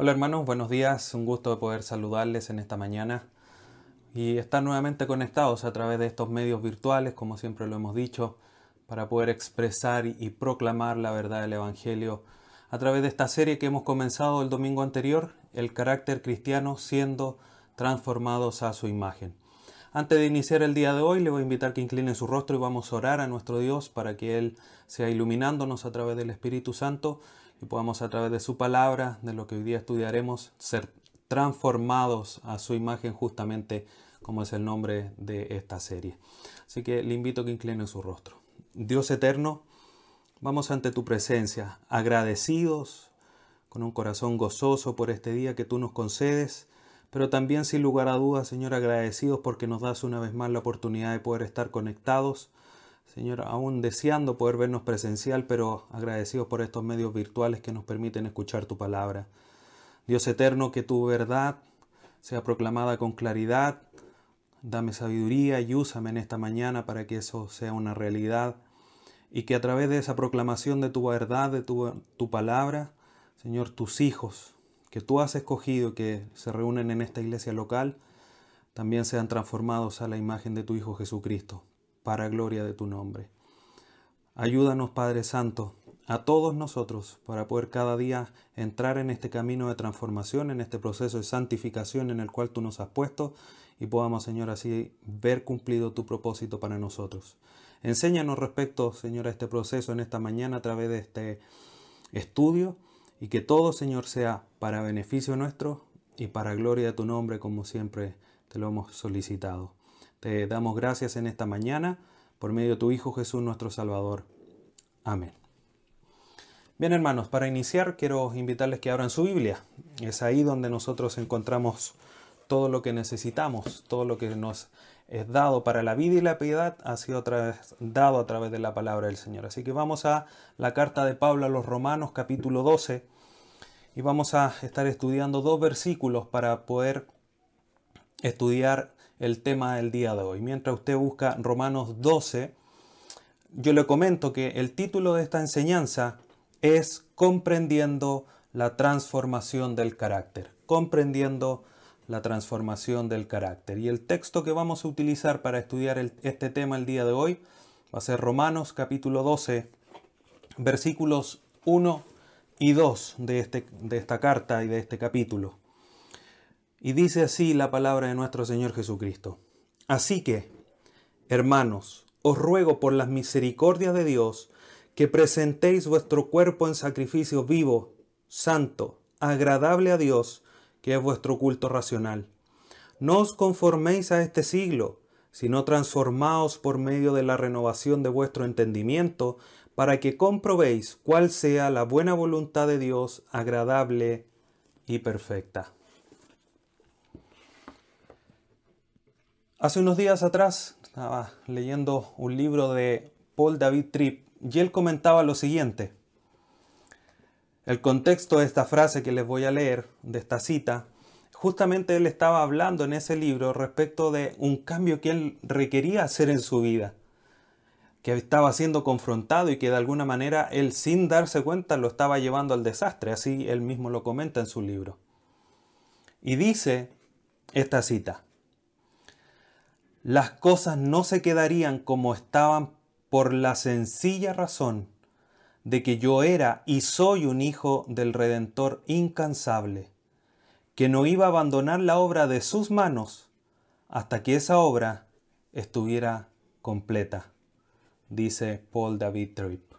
Hola hermanos, buenos días, un gusto de poder saludarles en esta mañana y estar nuevamente conectados a través de estos medios virtuales, como siempre lo hemos dicho, para poder expresar y proclamar la verdad del Evangelio a través de esta serie que hemos comenzado el domingo anterior, el carácter cristiano siendo transformados a su imagen. Antes de iniciar el día de hoy, le voy a invitar que incline su rostro y vamos a orar a nuestro Dios para que Él sea iluminándonos a través del Espíritu Santo y podamos a través de su palabra, de lo que hoy día estudiaremos, ser transformados a su imagen justamente como es el nombre de esta serie. Así que le invito a que incline su rostro. Dios eterno, vamos ante tu presencia, agradecidos, con un corazón gozoso por este día que tú nos concedes, pero también sin lugar a dudas, Señor, agradecidos porque nos das una vez más la oportunidad de poder estar conectados Señor, aún deseando poder vernos presencial, pero agradecidos por estos medios virtuales que nos permiten escuchar tu palabra. Dios eterno, que tu verdad sea proclamada con claridad. Dame sabiduría y úsame en esta mañana para que eso sea una realidad y que a través de esa proclamación de tu verdad, de tu, palabra, Señor, tus hijos que tú has escogido que se reúnen en esta iglesia local, también sean transformados a la imagen de tu Hijo Jesucristo para gloria de tu nombre. Ayúdanos, Padre Santo, a todos nosotros para poder cada día entrar en este camino de transformación, en este proceso de santificación en el cual tú nos has puesto y podamos, Señor, así ver cumplido tu propósito para nosotros. Enséñanos respecto, Señor, a este proceso en esta mañana a través de este estudio y que todo, Señor, sea para beneficio nuestro y para gloria de tu nombre, como siempre te lo hemos solicitado. Te damos gracias en esta mañana por medio de tu Hijo Jesús nuestro Salvador. Amén. Bien hermanos, para iniciar quiero invitarles que abran su Biblia. Es ahí donde nosotros encontramos todo lo que necesitamos, todo lo que nos es dado para la vida y la piedad ha sido dado a través de la palabra del Señor. Así que vamos a la carta de Pablo a los Romanos capítulo 12 y vamos a estar estudiando dos versículos para poder estudiar el tema del día de hoy. Mientras usted busca Romanos 12, yo le comento que el título de esta enseñanza es Comprendiendo la transformación del carácter. Comprendiendo la transformación del carácter. Y el texto que vamos a utilizar para estudiar este tema el día de hoy va a ser Romanos capítulo 12, versículos 1 y 2 de, este, de esta carta y de este capítulo. Y dice así la palabra de nuestro Señor Jesucristo. Así que, hermanos, os ruego por las misericordias de Dios que presentéis vuestro cuerpo en sacrificio vivo, santo, agradable a Dios, que es vuestro culto racional. No os conforméis a este siglo, sino transformaos por medio de la renovación de vuestro entendimiento, para que comprobéis cuál sea la buena voluntad de Dios, agradable y perfecta. Hace unos días atrás estaba leyendo un libro de Paul David Tripp y él comentaba lo siguiente. El contexto de esta frase que les voy a leer, de esta cita, justamente él estaba hablando en ese libro respecto de un cambio que él requería hacer en su vida, que estaba siendo confrontado y que de alguna manera él sin darse cuenta lo estaba llevando al desastre, así él mismo lo comenta en su libro. Y dice esta cita, las cosas no se quedarían como estaban por la sencilla razón de que yo era y soy un hijo del Redentor incansable, que no iba a abandonar la obra de sus manos hasta que esa obra estuviera completa, dice Paul David Tripp.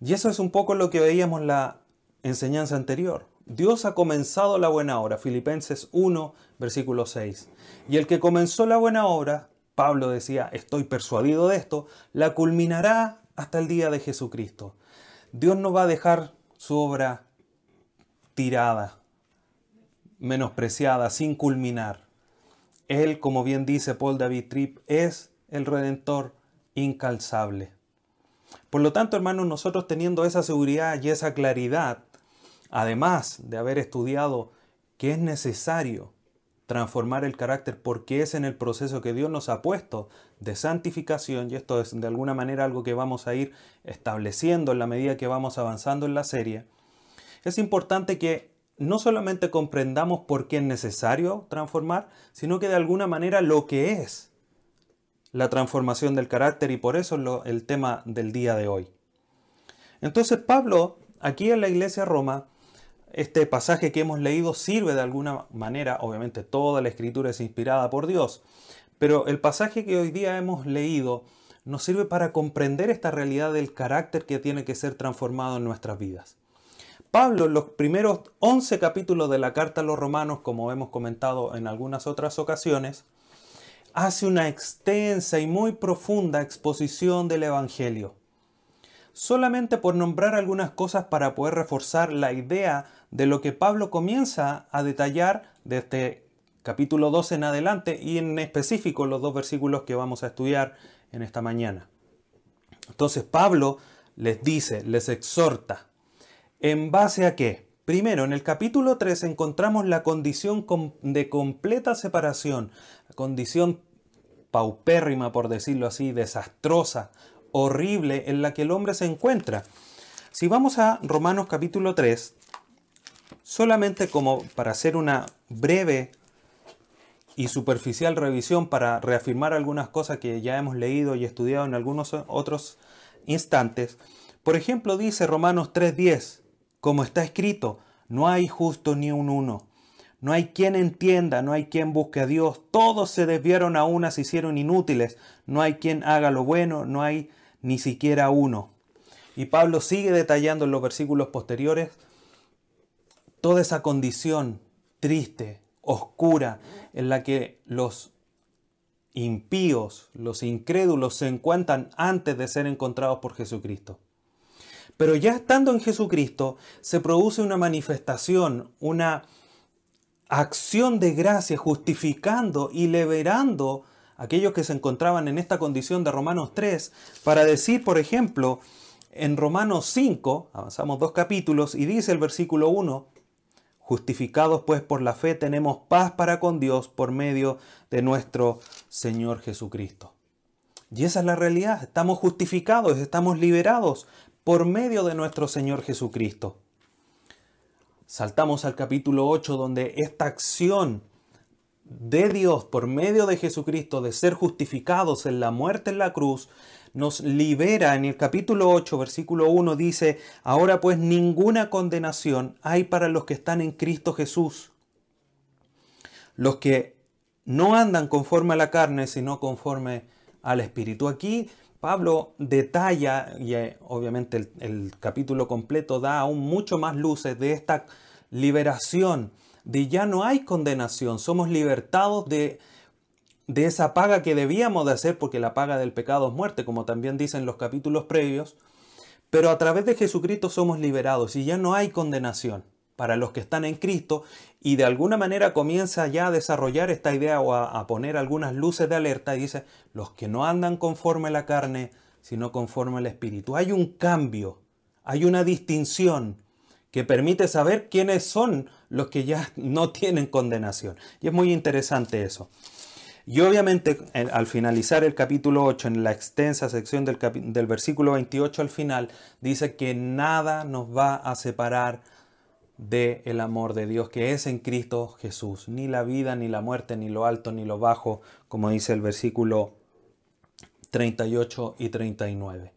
Y eso es un poco lo que veíamos en la enseñanza anterior. Dios ha comenzado la buena obra, Filipenses 1, versículo 6. Y el que comenzó la buena obra, Pablo decía, estoy persuadido de esto, la culminará hasta el día de Jesucristo. Dios no va a dejar su obra tirada, menospreciada, sin culminar. Él, como bien dice Paul David Tripp, es el redentor incalzable. Por lo tanto, hermanos, nosotros teniendo esa seguridad y esa claridad, además de haber estudiado que es necesario transformar el carácter porque es en el proceso que Dios nos ha puesto de santificación y esto es de alguna manera algo que vamos a ir estableciendo en la medida que vamos avanzando en la serie, es importante que no solamente comprendamos por qué es necesario transformar, sino que de alguna manera lo que es la transformación del carácter y por eso es el tema del día de hoy. Entonces Pablo, aquí en la iglesia de Roma, este pasaje que hemos leído sirve de alguna manera, obviamente toda la escritura es inspirada por Dios, pero el pasaje que hoy día hemos leído nos sirve para comprender esta realidad del carácter que tiene que ser transformado en nuestras vidas. Pablo en los primeros 11 capítulos de la carta a los romanos, como hemos comentado en algunas otras ocasiones, hace una extensa y muy profunda exposición del Evangelio. Solamente por nombrar algunas cosas para poder reforzar la idea de lo que Pablo comienza a detallar desde este capítulo 12 en adelante y en específico los dos versículos que vamos a estudiar en esta mañana. Entonces Pablo les dice, les exhorta, ¿En base a qué? Primero, en el capítulo 3 encontramos la condición de completa separación, condición paupérrima, por decirlo así, desastrosa, horrible en la que el hombre se encuentra. Si vamos a Romanos capítulo 3, solamente como para hacer una breve y superficial revisión para reafirmar algunas cosas que ya hemos leído y estudiado en algunos otros instantes, por ejemplo dice Romanos 3.10, como está escrito, no hay justo ni un uno. No hay quien entienda, no hay quien busque a Dios. Todos se desviaron a una, se hicieron inútiles. No hay quien haga lo bueno, no hay ni siquiera uno. Y Pablo sigue detallando en los versículos posteriores toda esa condición triste, oscura, en la que los impíos, los incrédulos se encuentran antes de ser encontrados por Jesucristo. Pero ya estando en Jesucristo, se produce una manifestación, una acción de gracia justificando y liberando aquellos que se encontraban en esta condición de Romanos 3, para decir, por ejemplo, en Romanos 5, avanzamos dos capítulos, y dice el versículo 1, Justificados pues por la fe tenemos paz para con Dios por medio de nuestro Señor Jesucristo. Y esa es la realidad, estamos justificados, estamos liberados por medio de nuestro Señor Jesucristo. Saltamos al capítulo 8 donde esta acción de Dios por medio de Jesucristo de ser justificados en la muerte en la cruz nos libera. En el capítulo 8, versículo 1 dice, ahora pues ninguna condenación hay para los que están en Cristo Jesús. Los que no andan conforme a la carne, sino conforme al Espíritu. Aquí Pablo detalla, y eh, obviamente el, capítulo completo da aún mucho más luces de esta liberación, de ya no hay condenación, somos libertados de, de esa paga que debíamos de hacer, porque la paga del pecado es muerte, como también dicen los capítulos previos, pero a través de Jesucristo somos liberados y ya no hay condenación para los que están en Cristo. Y de alguna manera comienza ya a desarrollar esta idea o a, poner algunas luces de alerta. Y dice, los que no andan conforme a la carne, sino conforme al Espíritu. Hay un cambio, hay una distinción que permite saber quiénes son los que ya no tienen condenación. Y es muy interesante eso. Y obviamente al finalizar el capítulo 8, en la extensa sección del, del versículo 28 al final, dice que nada nos va a separar de el amor de Dios que es en Cristo Jesús. Ni la vida, ni la muerte, ni lo alto, ni lo bajo, como dice el versículo 38 y 39.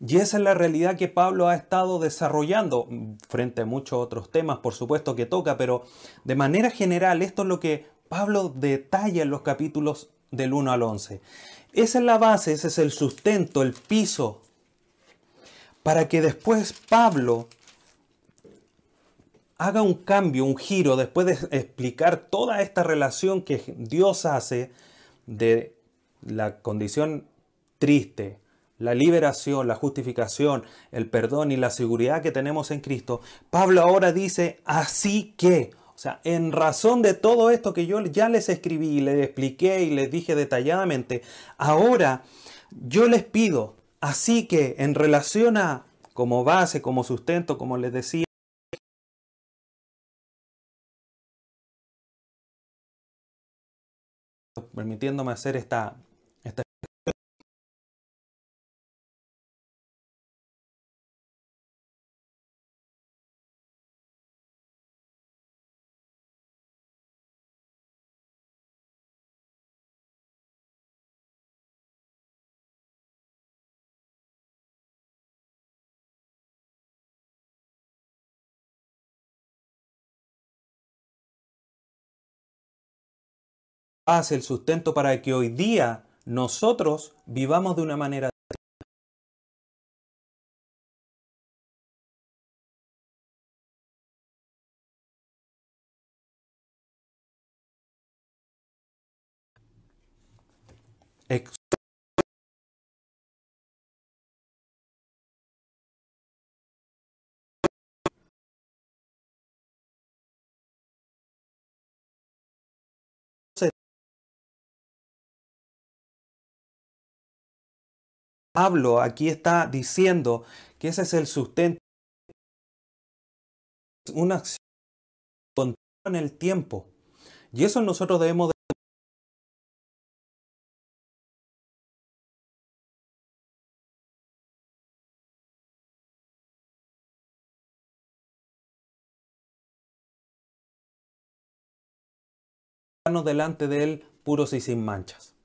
Y esa es la realidad que Pablo ha estado desarrollando frente a muchos otros temas, por supuesto, que toca, pero de manera general esto es lo que Pablo detalla en los capítulos del 1 al 11. Esa es la base, ese es el sustento, el piso, para que después Pablo haga un cambio, un giro, después de explicar toda esta relación que Dios hace de la condición triste, la liberación, la justificación, el perdón y la seguridad que tenemos en Cristo, Pablo ahora dice, así que, o sea, en razón de todo esto que yo ya les escribí, les expliqué y les dije detalladamente, ahora yo les pido, así que en relación a como base, como sustento, como les decía, permitiéndome hacer esta, paz, el sustento para que hoy día nosotros vivamos de una manera Pablo aquí está diciendo que ese es el sustento, una acción en el tiempo. Y eso nosotros debemos delante de Él puros y sin manchas.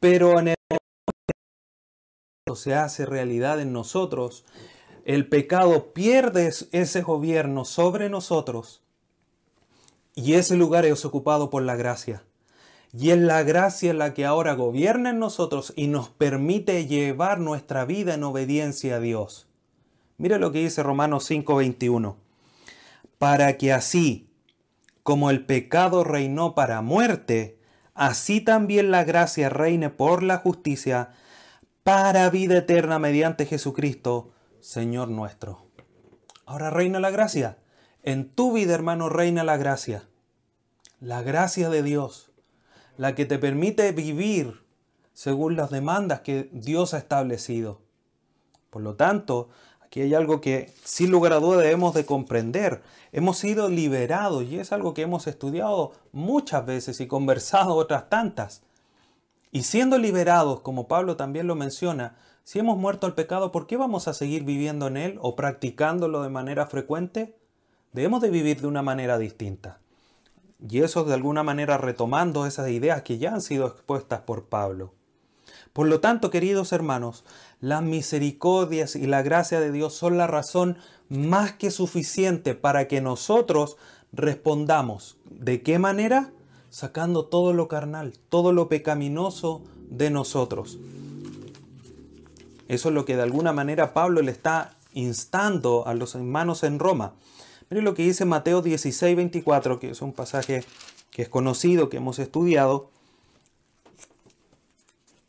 Pero en el se hace realidad en nosotros, el pecado pierde ese gobierno sobre nosotros y ese lugar es ocupado por la gracia. Y es la gracia la que ahora gobierna en nosotros y nos permite llevar nuestra vida en obediencia a Dios. Mire lo que dice Romanos 5:21. Para que así como el pecado reinó para muerte, así también la gracia reine por la justicia para vida eterna mediante Jesucristo, Señor nuestro. Ahora reina la gracia. En tu vida, hermano, reina la gracia. La gracia de Dios la que te permite vivir según las demandas que Dios ha establecido. Por lo tanto, aquí hay algo que sin lugar a duda debemos de comprender. Hemos sido liberados y es algo que hemos estudiado muchas veces y conversado otras tantas. Y siendo liberados, como Pablo también lo menciona, si hemos muerto al pecado, ¿por qué vamos a seguir viviendo en él o practicándolo de manera frecuente? Debemos de vivir de una manera distinta. Y eso de alguna manera retomando esas ideas que ya han sido expuestas por Pablo. Por lo tanto, queridos hermanos, las misericordias y la gracia de Dios son la razón más que suficiente para que nosotros respondamos. ¿De qué manera? Sacando todo lo carnal, todo lo pecaminoso de nosotros. Eso es lo que de alguna manera Pablo le está instando a los hermanos en Roma. Miren lo que dice Mateo 16, 24, que es un pasaje que es conocido, que hemos estudiado.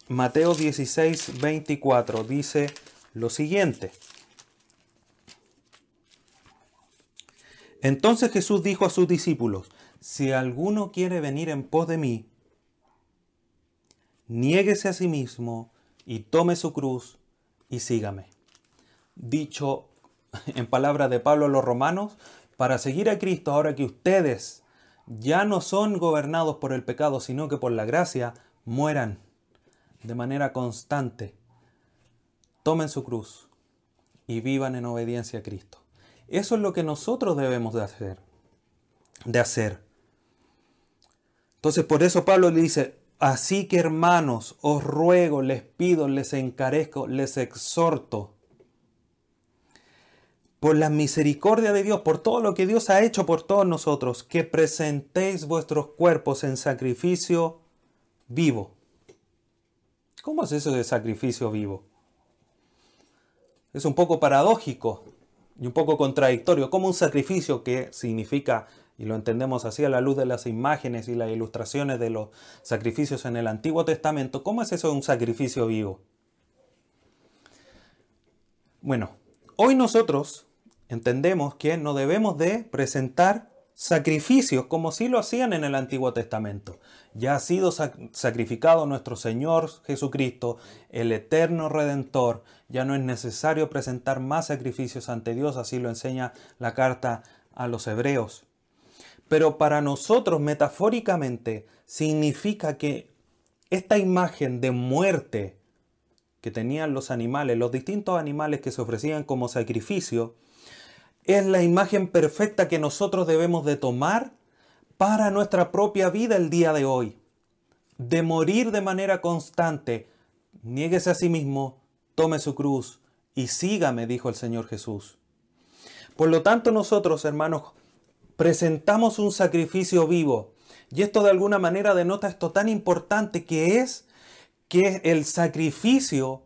Mateo 16, 24 dice lo siguiente. Entonces Jesús dijo a sus discípulos, si alguno quiere venir en pos de mí, niéguese a sí mismo y tome su cruz y sígame. Dicho en palabras de Pablo a los romanos, para seguir a Cristo ahora que ustedes ya no son gobernados por el pecado, sino que por la gracia, mueran de manera constante. Tomen su cruz y vivan en obediencia a Cristo. Eso es lo que nosotros debemos de hacer. De hacer. Entonces por eso Pablo le dice, así que hermanos, os ruego, les pido, les encarezco, les exhorto por la misericordia de Dios, por todo lo que Dios ha hecho por todos nosotros, que presentéis vuestros cuerpos en sacrificio vivo. ¿Cómo es eso de sacrificio vivo? Es un poco paradójico. y un poco contradictorio, como un sacrificio que significa, y lo entendemos así a la luz de las imágenes y las ilustraciones de los sacrificios en el Antiguo Testamento, ¿cómo es eso un sacrificio vivo? Bueno, hoy nosotros entendemos que no debemos de presentar sacrificios como si lo hacían en el Antiguo Testamento. Ya ha sido sacrificado nuestro Señor Jesucristo, el eterno Redentor. Ya no es necesario presentar más sacrificios ante Dios, así lo enseña la carta a los hebreos. Pero para nosotros, metafóricamente, significa que esta imagen de muerte que tenían los animales, los distintos animales que se ofrecían como sacrificio, es la imagen perfecta que nosotros debemos de tomar para nuestra propia vida el día de hoy. De morir de manera constante. Niéguese a sí mismo, tome su cruz y sígame, dijo el Señor Jesús. Por lo tanto, nosotros, hermanos, presentamos un sacrificio vivo. Y esto de alguna manera denota esto tan importante que es que el sacrificio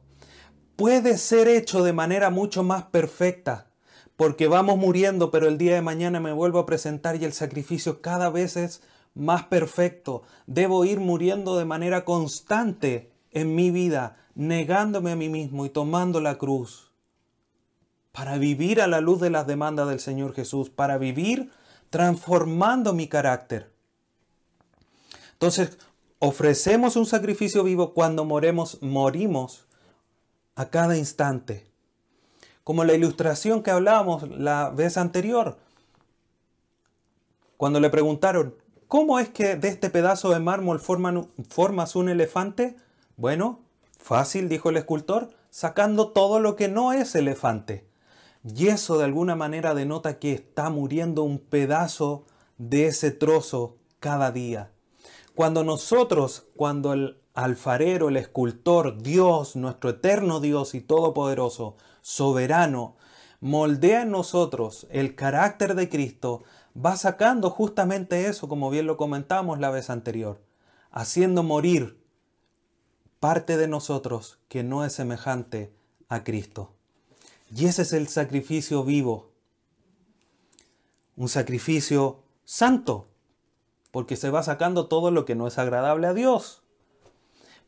puede ser hecho de manera mucho más perfecta porque vamos muriendo, pero el día de mañana me vuelvo a presentar y el sacrificio cada vez es más perfecto. Debo ir muriendo de manera constante en mi vida, negándome a mí mismo y tomando la cruz, para vivir a la luz de las demandas del Señor Jesús, para vivir transformando mi carácter. Entonces, ofrecemos un sacrificio vivo cuando moremos, morimos a cada instante como la ilustración que hablábamos la vez anterior. Cuando le preguntaron, ¿cómo es que de este pedazo de mármol formas un elefante? Bueno, fácil, dijo el escultor, sacando todo lo que no es elefante. Y eso de alguna manera denota que está muriendo un pedazo de ese trozo cada día. Cuando nosotros, cuando el alfarero, el escultor, Dios, nuestro eterno Dios y todopoderoso, soberano, moldea en nosotros el carácter de Cristo, va sacando justamente eso, como bien lo comentamos la vez anterior, haciendo morir parte de nosotros que no es semejante a Cristo. Y ese es el sacrificio vivo, un sacrificio santo, porque se va sacando todo lo que no es agradable a Dios.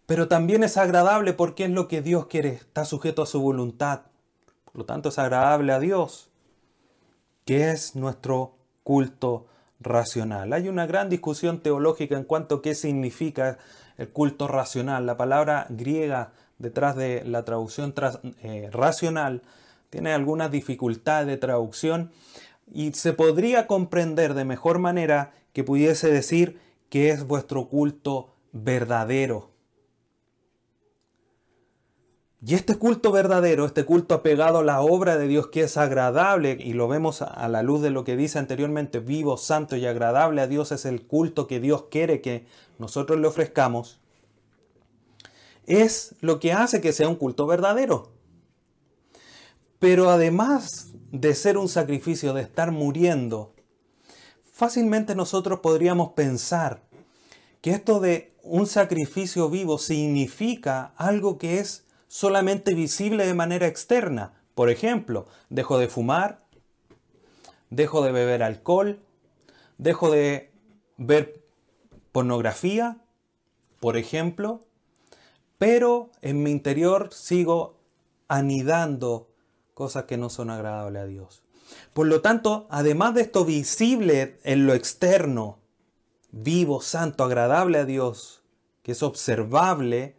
Pero también es agradable porque es lo que Dios quiere, está sujeto a su voluntad. Por lo tanto, es agradable a Dios, que es nuestro culto racional. Hay una gran discusión teológica en cuanto a qué significa el culto racional. La palabra griega detrás de la traducción eh, racional tiene algunas dificultades de traducción y se podría comprender de mejor manera que pudiese decir que es vuestro culto verdadero. Y este culto verdadero, este culto apegado a la obra de Dios que es agradable, y lo vemos a la luz de lo que dice anteriormente, vivo, santo y agradable a Dios es el culto que Dios quiere que nosotros le ofrezcamos, es lo que hace que sea un culto verdadero. Pero además de ser un sacrificio, de estar muriendo, fácilmente nosotros podríamos pensar que esto de un sacrificio vivo significa algo que es solamente visible de manera externa. Por ejemplo, dejo de fumar, dejo de beber alcohol, dejo de ver pornografía, por ejemplo, pero en mi interior sigo anidando cosas que no son agradables a Dios. Por lo tanto, además de esto visible en lo externo, vivo, santo, agradable a Dios, que es observable,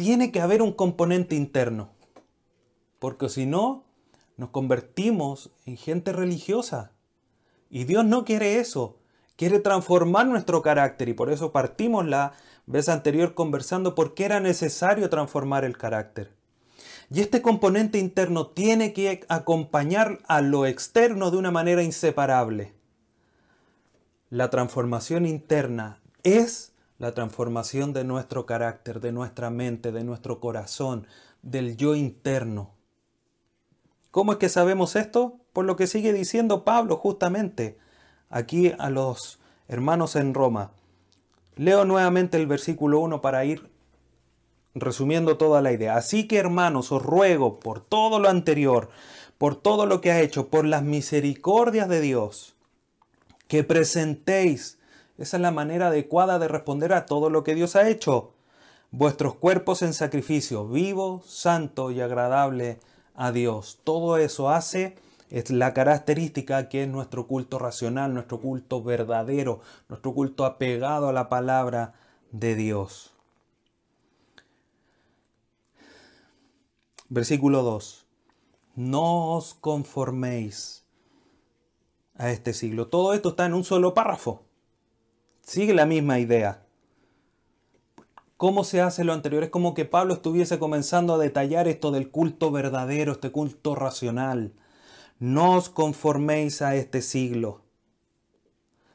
tiene que haber un componente interno. Porque si no, nos convertimos en gente religiosa. Y Dios no quiere eso. Quiere transformar nuestro carácter. Y por eso partimos la vez anterior conversando por qué era necesario transformar el carácter. Y este componente interno tiene que acompañar a lo externo de una manera inseparable. La transformación interna es la transformación de nuestro carácter, de nuestra mente, de nuestro corazón, del yo interno. ¿Cómo es que sabemos esto? Por lo que sigue diciendo Pablo justamente aquí a los hermanos en Roma. Leo nuevamente el versículo 1 para ir resumiendo toda la idea. Así que hermanos, os ruego por todo lo anterior, por todo lo que ha hecho, por las misericordias de Dios, que presentéis, esa es la manera adecuada de responder a todo lo que Dios ha hecho, vuestros cuerpos en sacrificio vivo, santo y agradable a Dios. Todo eso hace es la característica que es nuestro culto racional, nuestro culto verdadero, nuestro culto apegado a la palabra de Dios. Versículo 2. No os conforméis a este siglo. Todo esto está en un solo párrafo. Sigue la misma idea. ¿Cómo se hace lo anterior? Es como que Pablo estuviese comenzando a detallar esto del culto verdadero, este culto racional. No os conforméis a este siglo,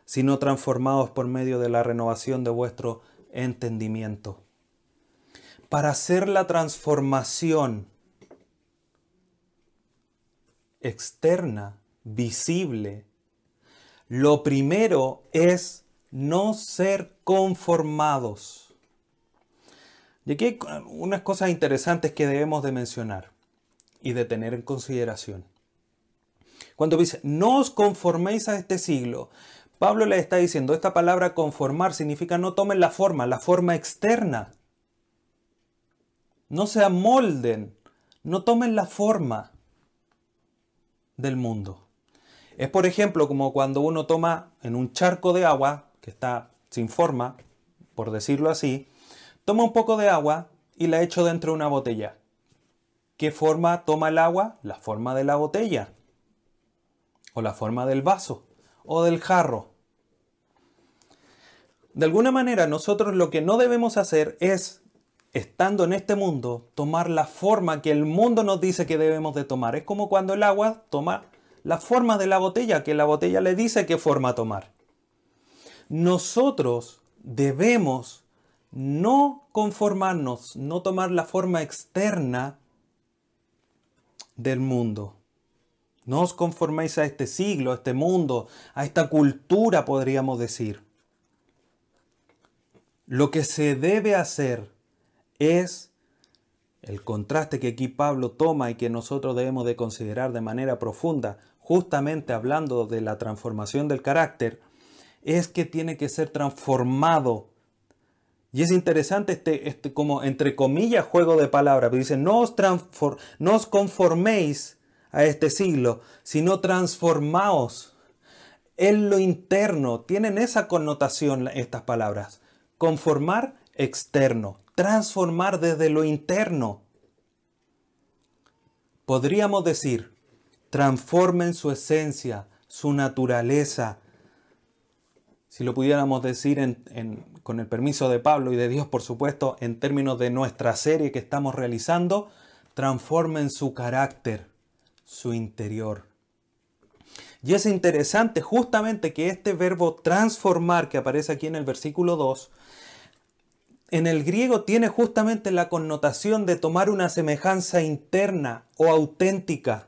sino transformaos por medio de la renovación de vuestro entendimiento. Para hacer la transformación externa, visible, lo primero es no ser conformados. Y aquí hay unas cosas interesantes que debemos de mencionar y de tener en consideración. Cuando dice, no os conforméis a este siglo, Pablo le está diciendo, esta palabra conformar significa no tomen la forma, la forma externa. No se amolden, no tomen la forma del mundo. Es por ejemplo como cuando uno toma en un charco de agua, que está sin forma, por decirlo así, toma un poco de agua y la echo dentro de una botella. ¿Qué forma toma el agua? La forma de la botella o la forma del vaso o del jarro. De alguna manera nosotros lo que no debemos hacer es, estando en este mundo, tomar la forma que el mundo nos dice que debemos de tomar. Es como cuando el agua toma la forma de la botella, que la botella le dice qué forma tomar. Nosotros debemos no conformarnos, no tomar la forma externa del mundo. No os conforméis a este siglo, a este mundo, a esta cultura, podríamos decir. Lo que se debe hacer es el contraste que aquí Pablo toma y que nosotros debemos de considerar de manera profunda, justamente hablando de la transformación del carácter, es que tiene que ser transformado. Y es interesante este, este como entre comillas juego de palabras, dice, no os, no os conforméis a este siglo, sino transformaos en lo interno. Tienen esa connotación estas palabras. Conformar externo, transformar desde lo interno. Podríamos decir, transformen su esencia, su naturaleza. Si lo pudiéramos decir con el permiso de Pablo y de Dios, por supuesto, en términos de nuestra serie que estamos realizando, transformen su carácter su interior. Y es interesante justamente que este verbo transformar que aparece aquí en el versículo 2, en el griego tiene justamente la connotación de tomar una semejanza interna o auténtica.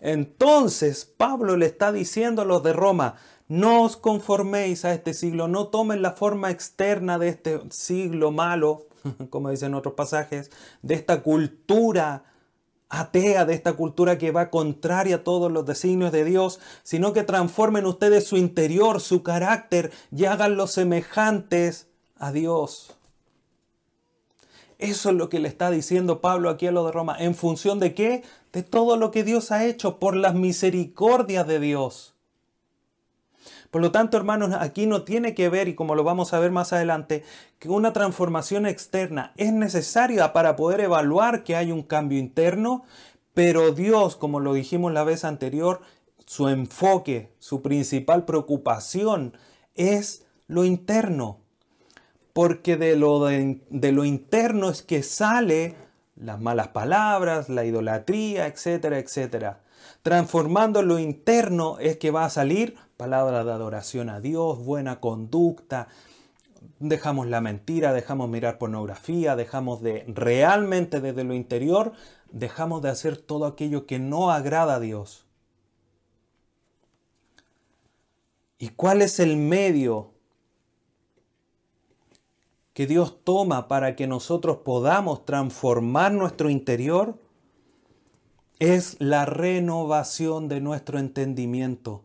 Entonces Pablo le está diciendo a los de Roma, no os conforméis a este siglo, no tomen la forma externa de este siglo malo, como dicen otros pasajes, de esta cultura atea de esta cultura que va contraria a todos los designios de Dios, sino que transformen ustedes su interior, su carácter y háganlos semejantes a Dios. Eso es lo que le está diciendo Pablo aquí a lo de Roma. ¿En función de qué? De todo lo que Dios ha hecho por las misericordias de Dios. Por lo tanto, hermanos, aquí no tiene que ver, y como lo vamos a ver más adelante, que una transformación externa es necesaria para poder evaluar que hay un cambio interno, pero Dios, como lo dijimos la vez anterior, su enfoque, su principal preocupación es lo interno. Porque de lo, de, lo interno es que sale las malas palabras, la idolatría, etcétera, etcétera. Transformando lo interno es que va a salir palabra de adoración a Dios, buena conducta, dejamos la mentira, dejamos mirar pornografía, dejamos de realmente desde lo interior, dejamos de hacer todo aquello que no agrada a Dios. ¿Y cuál es el medio que Dios toma para que nosotros podamos transformar nuestro interior? Es la renovación de nuestro entendimiento.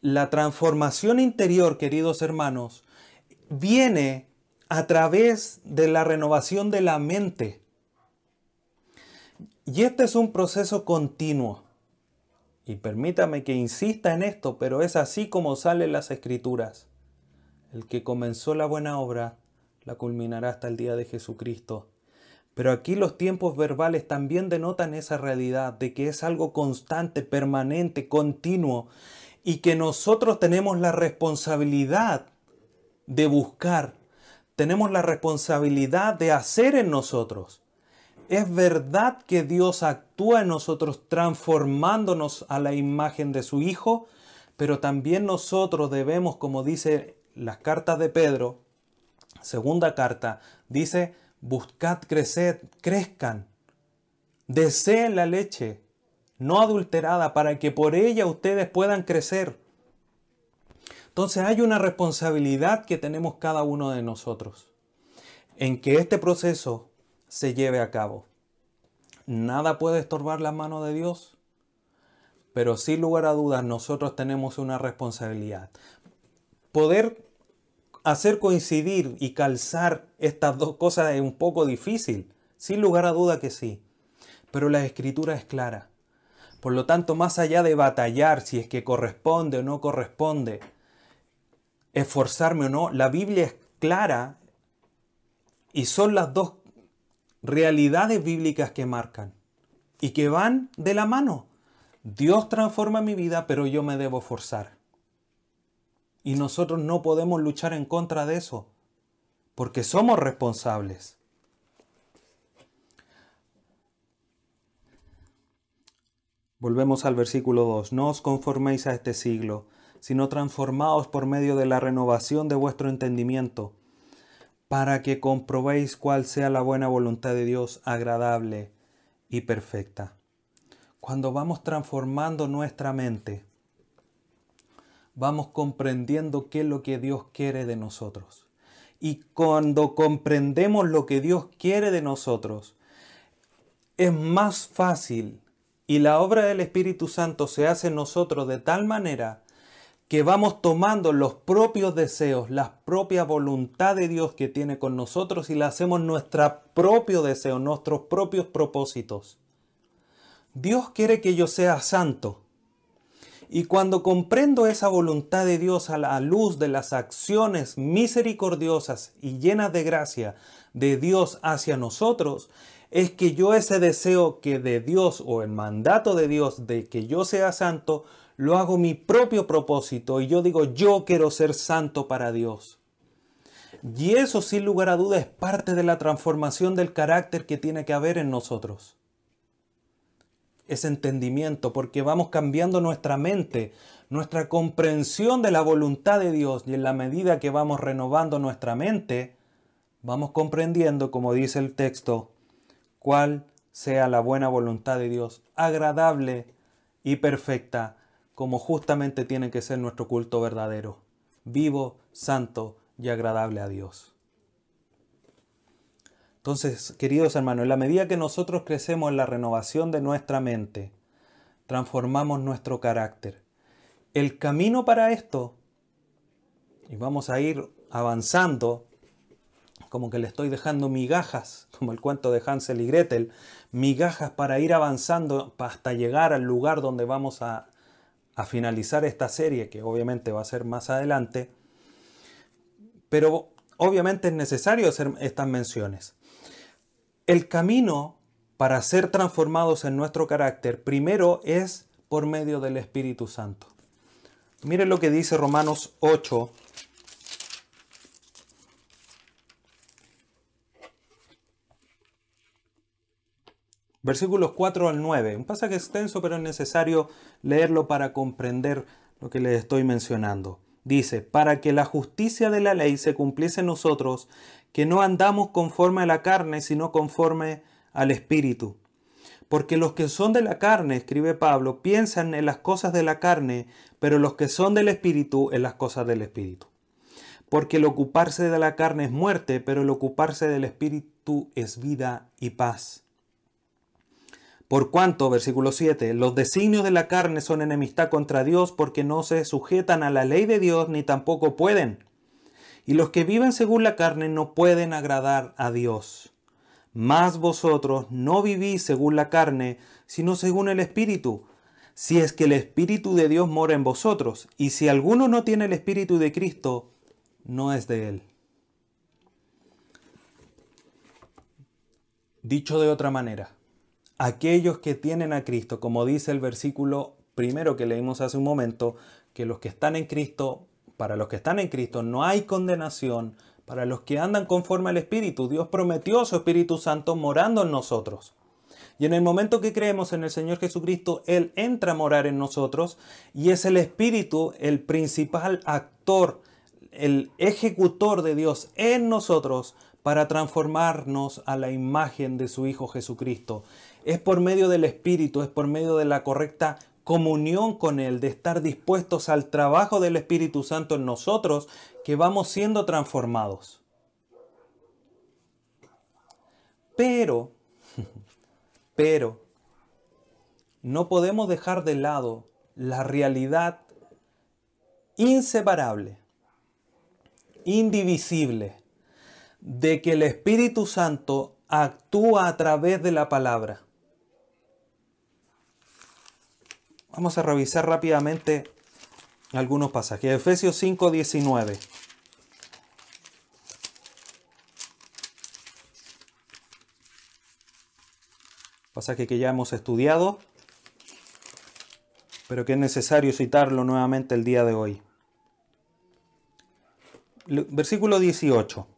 La transformación interior, queridos hermanos, viene a través de la renovación de la mente. Y este es un proceso continuo. Y permítame que insista en esto, pero es así como salen las escrituras. El que comenzó la buena obra la culminará hasta el día de Jesucristo. Pero aquí los tiempos verbales también denotan esa realidad de que es algo constante, permanente, continuo, y que nosotros tenemos la responsabilidad de buscar, tenemos la responsabilidad de hacer en nosotros. Es verdad que Dios actúa en nosotros transformándonos a la imagen de su Hijo, pero también nosotros debemos, como dice las cartas de Pedro, segunda carta, dice, buscad crecer, crezcan, deseen la leche no adulterada para que por ella ustedes puedan crecer. Entonces hay una responsabilidad que tenemos cada uno de nosotros en que este proceso se lleve a cabo. Nada puede estorbar la mano de Dios, pero sin lugar a dudas nosotros tenemos una responsabilidad. Poder hacer coincidir y calzar estas dos cosas es un poco difícil, sin lugar a duda que sí, pero la escritura es clara. Por lo tanto, más allá de batallar si es que corresponde o no corresponde, esforzarme o no, la Biblia es clara y son las dos realidades bíblicas que marcan y que van de la mano. Dios transforma mi vida, pero yo me debo forzar. Y nosotros no podemos luchar en contra de eso, porque somos responsables. Volvemos al versículo 2. No os conforméis a este siglo, sino transformaos por medio de la renovación de vuestro entendimiento, para que comprobéis cuál sea la buena voluntad de Dios agradable y perfecta. Cuando vamos transformando nuestra mente, vamos comprendiendo qué es lo que Dios quiere de nosotros. Y cuando comprendemos lo que Dios quiere de nosotros, es más fácil y la obra del Espíritu Santo se hace en nosotros de tal manera que vamos tomando los propios deseos, la propia voluntad de Dios que tiene con nosotros y la hacemos nuestro propio deseo, nuestros propios propósitos. Dios quiere que yo sea santo. Y cuando comprendo esa voluntad de Dios a la luz de las acciones misericordiosas y llenas de gracia de Dios hacia nosotros, es que yo ese deseo que de Dios o el mandato de Dios de que yo sea santo, lo hago mi propio propósito y yo digo, yo quiero ser santo para Dios. Y eso sin lugar a duda es parte de la transformación del carácter que tiene que haber en nosotros ese entendimiento, porque vamos cambiando nuestra mente, nuestra comprensión de la voluntad de Dios, y en la medida que vamos renovando nuestra mente, vamos comprendiendo, como dice el texto, cuál sea la buena voluntad de Dios, agradable y perfecta, como justamente tiene que ser nuestro culto verdadero, vivo, santo y agradable a Dios. Entonces, queridos hermanos, en la medida que nosotros crecemos en la renovación de nuestra mente, transformamos nuestro carácter. El camino para esto, y vamos a ir avanzando, como que le estoy dejando migajas, como el cuento de Hansel y Gretel, migajas para ir avanzando hasta llegar al lugar donde vamos a, a finalizar esta serie, que obviamente va a ser más adelante, pero obviamente es necesario hacer estas menciones. El camino para ser transformados en nuestro carácter primero es por medio del Espíritu Santo. Miren lo que dice Romanos 8. Versículos 4 al 9. Un pasaje extenso, pero es necesario leerlo para comprender lo que les estoy mencionando. Dice, para que la justicia de la ley se cumpliese en nosotros, que no andamos conforme a la carne, sino conforme al Espíritu. Porque los que son de la carne, escribe Pablo, piensan en las cosas de la carne, pero los que son del Espíritu en las cosas del Espíritu. Porque el ocuparse de la carne es muerte, pero el ocuparse del Espíritu es vida y paz. Por cuanto, versículo 7, los designios de la carne son enemistad contra Dios porque no se sujetan a la ley de Dios ni tampoco pueden. Y los que viven según la carne no pueden agradar a Dios. Mas vosotros no vivís según la carne, sino según el Espíritu, si es que el Espíritu de Dios mora en vosotros, y si alguno no tiene el Espíritu de Cristo, no es de él. Dicho de otra manera, aquellos que tienen a Cristo, como dice el versículo primero que leímos hace un momento, que los que están en Cristo, para los que están en Cristo no hay condenación, para los que andan conforme al Espíritu, Dios prometió su Espíritu Santo morando en nosotros. Y en el momento que creemos en el Señor Jesucristo, Él entra a morar en nosotros y es el Espíritu el principal actor, el ejecutor de Dios en nosotros para transformarnos a la imagen de su Hijo Jesucristo. Es por medio del Espíritu, es por medio de la correcta comunión con Él, de estar dispuestos al trabajo del Espíritu Santo en nosotros, que vamos siendo transformados. Pero, pero, no podemos dejar de lado la realidad inseparable, indivisible, de que el Espíritu Santo actúa a través de la palabra. Vamos a revisar rápidamente algunos pasajes. Efesios 5, 19. Pasaje que ya hemos estudiado, pero que es necesario citarlo nuevamente el día de hoy. Versículo 18.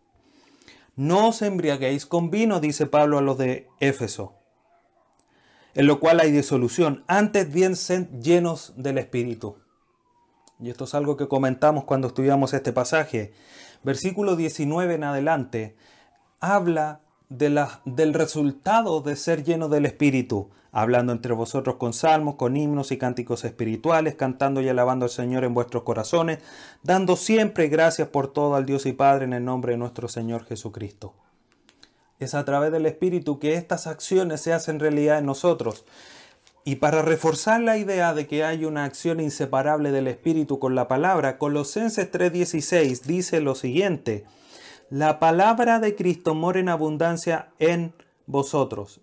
No os embriaguéis con vino, dice Pablo a los de Éfeso, en lo cual hay disolución. Antes bien sed llenos del Espíritu. Y esto es algo que comentamos cuando estudiamos este pasaje. Versículo 19 en adelante habla de la, del resultado de ser lleno del Espíritu, hablando entre vosotros con salmos, con himnos y cánticos espirituales, cantando y alabando al Señor en vuestros corazones, dando siempre gracias por todo al Dios y Padre en el nombre de nuestro Señor Jesucristo. Es a través del Espíritu que estas acciones se hacen realidad en nosotros. Y para reforzar la idea de que hay una acción inseparable del Espíritu con la palabra, Colosenses 3:16 dice lo siguiente, la palabra de Cristo mora en abundancia en vosotros.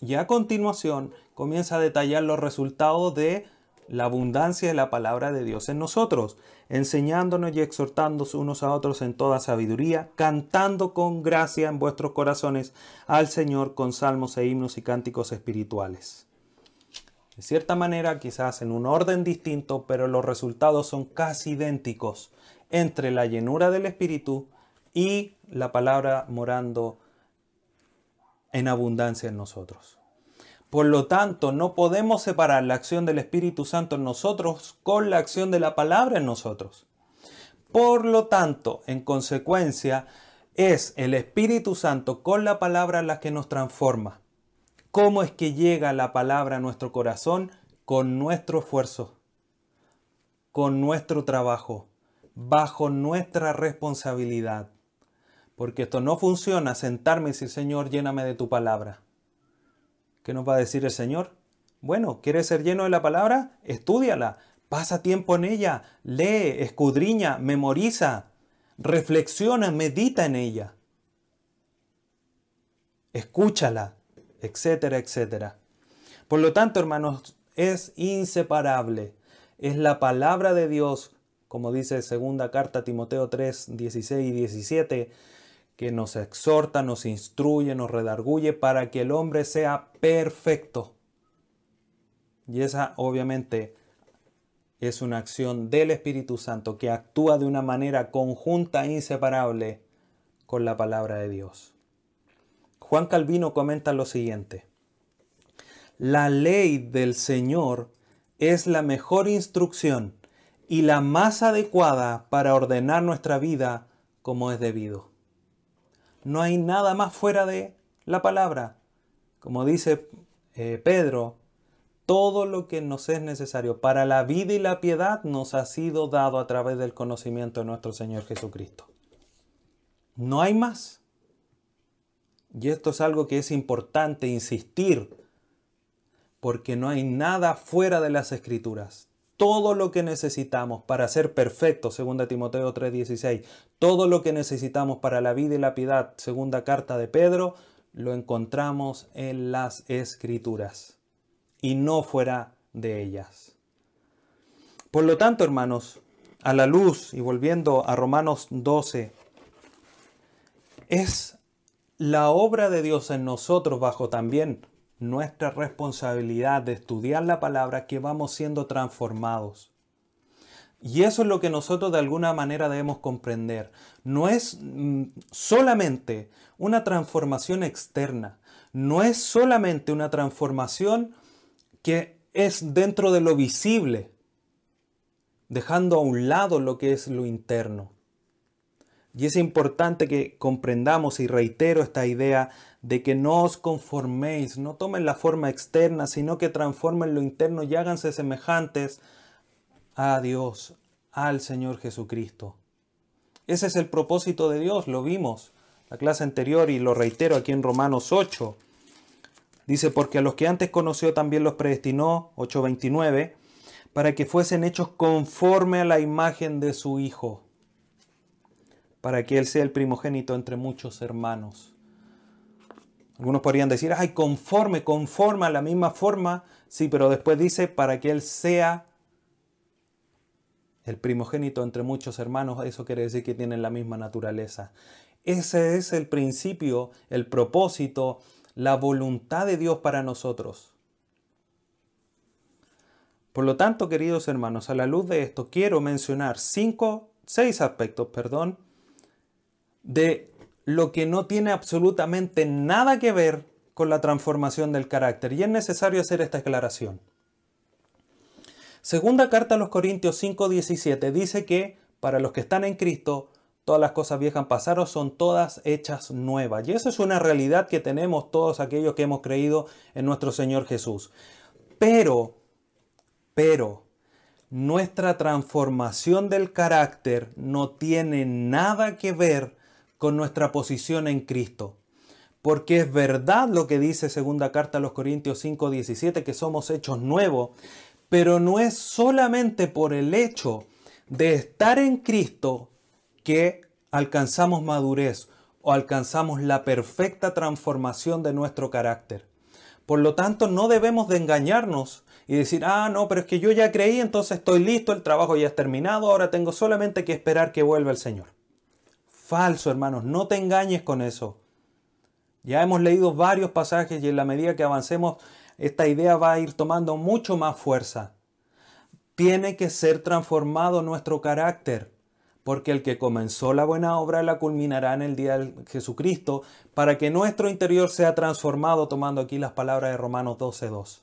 Y a continuación comienza a detallar los resultados de la abundancia de la palabra de Dios en nosotros, enseñándonos y exhortándonos unos a otros en toda sabiduría, cantando con gracia en vuestros corazones al Señor con salmos e himnos y cánticos espirituales. De cierta manera, quizás en un orden distinto, pero los resultados son casi idénticos entre la llenura del Espíritu y la palabra morando en abundancia en nosotros. Por lo tanto, no podemos separar la acción del Espíritu Santo en nosotros con la acción de la palabra en nosotros. Por lo tanto, en consecuencia, es el Espíritu Santo con la palabra la que nos transforma. ¿Cómo es que llega la palabra a nuestro corazón? Con nuestro esfuerzo, con nuestro trabajo, bajo nuestra responsabilidad. Porque esto no funciona sentarme y decir, Señor, lléname de tu palabra. ¿Qué nos va a decir el Señor? Bueno, ¿quieres ser lleno de la palabra? Estúdiala, pasa tiempo en ella, lee, escudriña, memoriza, reflexiona, medita en ella. Escúchala, etcétera, etcétera. Por lo tanto, hermanos, es inseparable. Es la palabra de Dios, como dice segunda carta Timoteo 3, 16 y 17, que nos exhorta, nos instruye, nos redarguye para que el hombre sea perfecto. Y esa obviamente es una acción del Espíritu Santo que actúa de una manera conjunta e inseparable con la palabra de Dios. Juan Calvino comenta lo siguiente. La ley del Señor es la mejor instrucción y la más adecuada para ordenar nuestra vida como es debido. No hay nada más fuera de la palabra. Como dice eh, Pedro, todo lo que nos es necesario para la vida y la piedad nos ha sido dado a través del conocimiento de nuestro Señor Jesucristo. No hay más. Y esto es algo que es importante insistir porque no hay nada fuera de las escrituras. Todo lo que necesitamos para ser perfectos, segunda Timoteo 3:16, todo lo que necesitamos para la vida y la piedad, segunda carta de Pedro, lo encontramos en las escrituras y no fuera de ellas. Por lo tanto, hermanos, a la luz y volviendo a Romanos 12, es la obra de Dios en nosotros bajo también nuestra responsabilidad de estudiar la palabra que vamos siendo transformados. Y eso es lo que nosotros de alguna manera debemos comprender. No es mm, solamente una transformación externa, no es solamente una transformación que es dentro de lo visible, dejando a un lado lo que es lo interno. Y es importante que comprendamos y reitero esta idea de que no os conforméis, no tomen la forma externa, sino que transformen lo interno y háganse semejantes a Dios, al Señor Jesucristo. Ese es el propósito de Dios, lo vimos la clase anterior y lo reitero aquí en Romanos 8. Dice, porque a los que antes conoció también los predestinó, 8.29, para que fuesen hechos conforme a la imagen de su Hijo para que Él sea el primogénito entre muchos hermanos. Algunos podrían decir, ay, conforme, conforme a la misma forma. Sí, pero después dice, para que Él sea el primogénito entre muchos hermanos. Eso quiere decir que tienen la misma naturaleza. Ese es el principio, el propósito, la voluntad de Dios para nosotros. Por lo tanto, queridos hermanos, a la luz de esto quiero mencionar cinco, seis aspectos, perdón, de lo que no tiene absolutamente nada que ver con la transformación del carácter. Y es necesario hacer esta aclaración. Segunda carta a los Corintios 5:17 dice que para los que están en Cristo, todas las cosas viejas pasaron, son todas hechas nuevas. Y eso es una realidad que tenemos todos aquellos que hemos creído en nuestro Señor Jesús. Pero, pero, nuestra transformación del carácter no tiene nada que ver con nuestra posición en Cristo. Porque es verdad lo que dice segunda carta a los Corintios 5:17 que somos hechos nuevos, pero no es solamente por el hecho de estar en Cristo que alcanzamos madurez o alcanzamos la perfecta transformación de nuestro carácter. Por lo tanto, no debemos de engañarnos y decir, ah, no, pero es que yo ya creí, entonces estoy listo, el trabajo ya es terminado, ahora tengo solamente que esperar que vuelva el Señor. Falso, hermanos, no te engañes con eso. Ya hemos leído varios pasajes y en la medida que avancemos, esta idea va a ir tomando mucho más fuerza. Tiene que ser transformado nuestro carácter, porque el que comenzó la buena obra la culminará en el día de Jesucristo, para que nuestro interior sea transformado, tomando aquí las palabras de Romanos 12.2.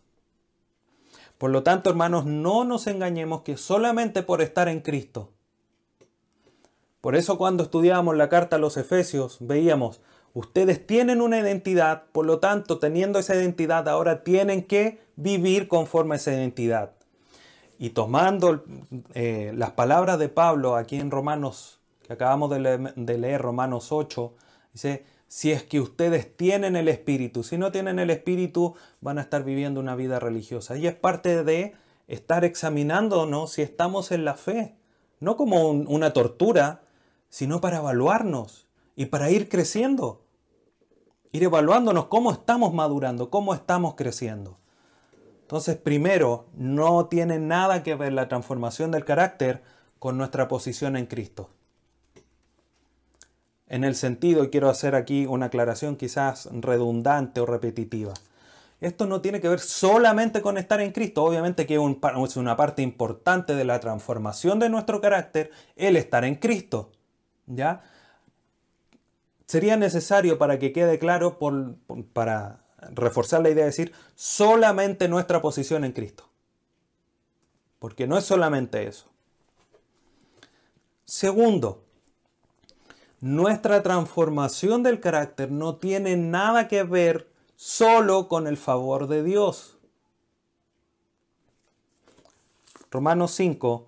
Por lo tanto, hermanos, no nos engañemos que solamente por estar en Cristo, por eso cuando estudiábamos la carta a los Efesios veíamos, ustedes tienen una identidad, por lo tanto, teniendo esa identidad, ahora tienen que vivir conforme a esa identidad. Y tomando eh, las palabras de Pablo aquí en Romanos, que acabamos de leer Romanos 8, dice, si es que ustedes tienen el Espíritu, si no tienen el Espíritu, van a estar viviendo una vida religiosa. Y es parte de estar examinándonos si estamos en la fe, no como una tortura, sino para evaluarnos y para ir creciendo. Ir evaluándonos cómo estamos madurando, cómo estamos creciendo. Entonces, primero, no tiene nada que ver la transformación del carácter con nuestra posición en Cristo. En el sentido, y quiero hacer aquí una aclaración quizás redundante o repetitiva. Esto no tiene que ver solamente con estar en Cristo, obviamente que es una parte importante de la transformación de nuestro carácter el estar en Cristo. ¿Ya? Sería necesario para que quede claro, para reforzar la idea de decir solamente nuestra posición en Cristo. Porque no es solamente eso. Segundo, nuestra transformación del carácter no tiene nada que ver solo con el favor de Dios. Romanos 5,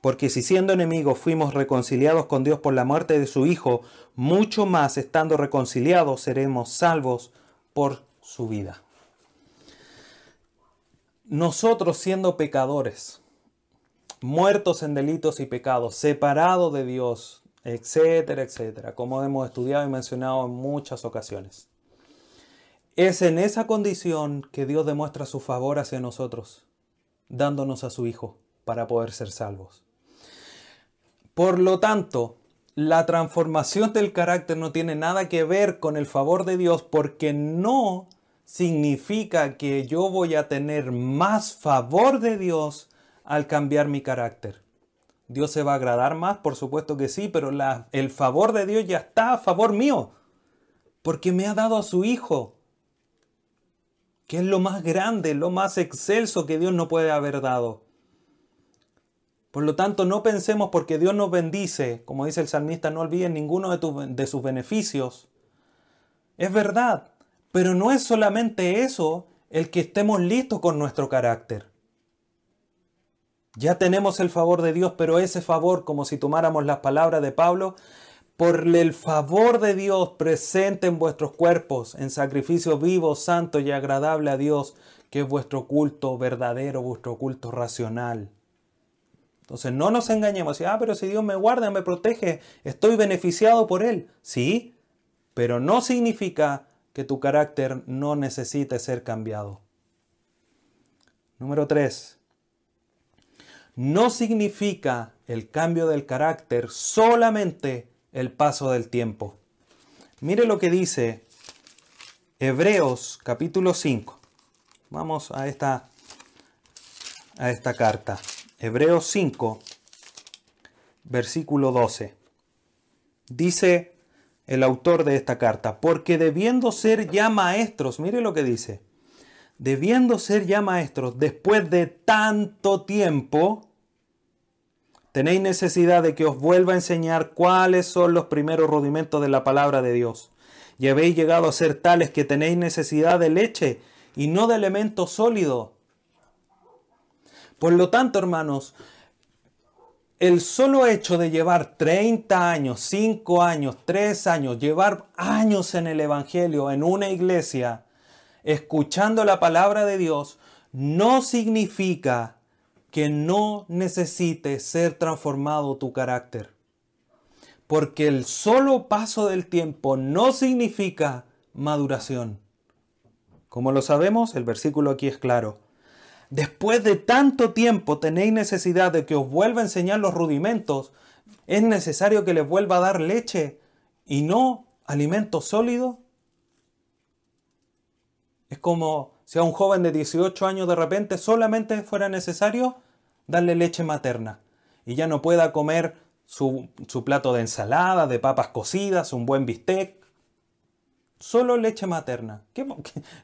Porque si siendo enemigos fuimos reconciliados con Dios por la muerte de su Hijo, mucho más estando reconciliados seremos salvos por su vida. Nosotros siendo pecadores, muertos en delitos y pecados, separados de Dios, etcétera, etcétera, como hemos estudiado y mencionado en muchas ocasiones. Es en esa condición que Dios demuestra su favor hacia nosotros, dándonos a su Hijo para poder ser salvos. Por lo tanto, la transformación del carácter no tiene nada que ver con el favor de Dios porque no significa que yo voy a tener más favor de Dios al cambiar mi carácter. Dios se va a agradar más, por supuesto que sí, pero el favor de Dios ya está a favor mío, porque me ha dado a su Hijo, que es lo más grande, lo más excelso que Dios no puede haber dado. Por lo tanto, no pensemos porque Dios nos bendice, como dice el salmista, no olviden ninguno de, sus beneficios. Es verdad, pero no es solamente eso el que estemos listos con nuestro carácter. Ya tenemos el favor de Dios, pero ese favor, como si tomáramos las palabras de Pablo, por el favor de Dios presente en vuestros cuerpos, en sacrificio vivo, santo y agradable a Dios, que es vuestro culto verdadero, vuestro culto racional. Entonces no nos engañemos, ah, pero si Dios me guarda, me protege, estoy beneficiado por Él. Sí, pero no significa que tu carácter no necesite ser cambiado. Número 3. No significa el cambio del carácter solamente el paso del tiempo. Mire lo que dice Hebreos capítulo 5. Vamos a esta, a esta carta. Hebreos 5, versículo 12. Dice el autor de esta carta, porque debiendo ser ya maestros, mire lo que dice, debiendo ser ya maestros después de tanto tiempo, tenéis necesidad de que os vuelva a enseñar cuáles son los primeros rudimentos de la palabra de Dios. Y habéis llegado a ser tales que tenéis necesidad de leche y no de elemento sólido por lo tanto, hermanos, el solo hecho de llevar 30 años, 5 años, 3 años, llevar años en el Evangelio, en una iglesia, escuchando la palabra de Dios, no significa que no necesite ser transformado tu carácter. Porque el solo paso del tiempo no significa maduración. Como lo sabemos, el versículo aquí es claro. Después de tanto tiempo tenéis necesidad de que os vuelva a enseñar los rudimentos. Es necesario que les vuelva a dar leche y no alimento sólido. Es como si a un joven de 18 años de repente solamente fuera necesario darle leche materna y ya no pueda comer su, su plato de ensalada, de papas cocidas, un buen bistec, Solo leche materna.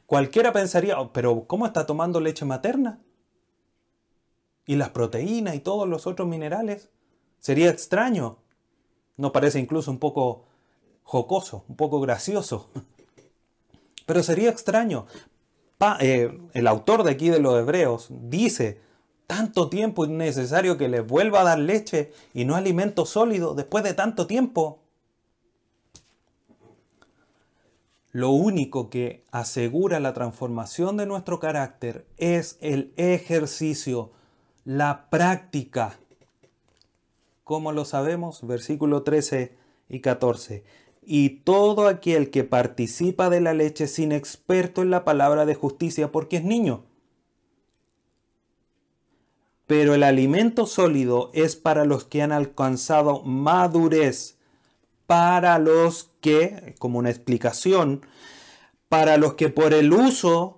Cualquiera pensaría, oh, pero ¿cómo está tomando leche materna? ¿Y las proteínas y todos los otros minerales? Sería extraño. No parece incluso un poco jocoso, un poco gracioso. Pero sería extraño. Eh, el autor de aquí de los Hebreos dice, tanto tiempo innecesario que les vuelva a dar leche y no alimento sólido después de tanto tiempo. Lo único que asegura la transformación de nuestro carácter es el ejercicio, la práctica. ¿Cómo lo sabemos? Versículo 13 y 14. Y todo aquel que participa de la leche sin experto en la palabra de justicia porque es niño. Pero el alimento sólido es para los que han alcanzado madurez para los que, como una explicación, para los que por el uso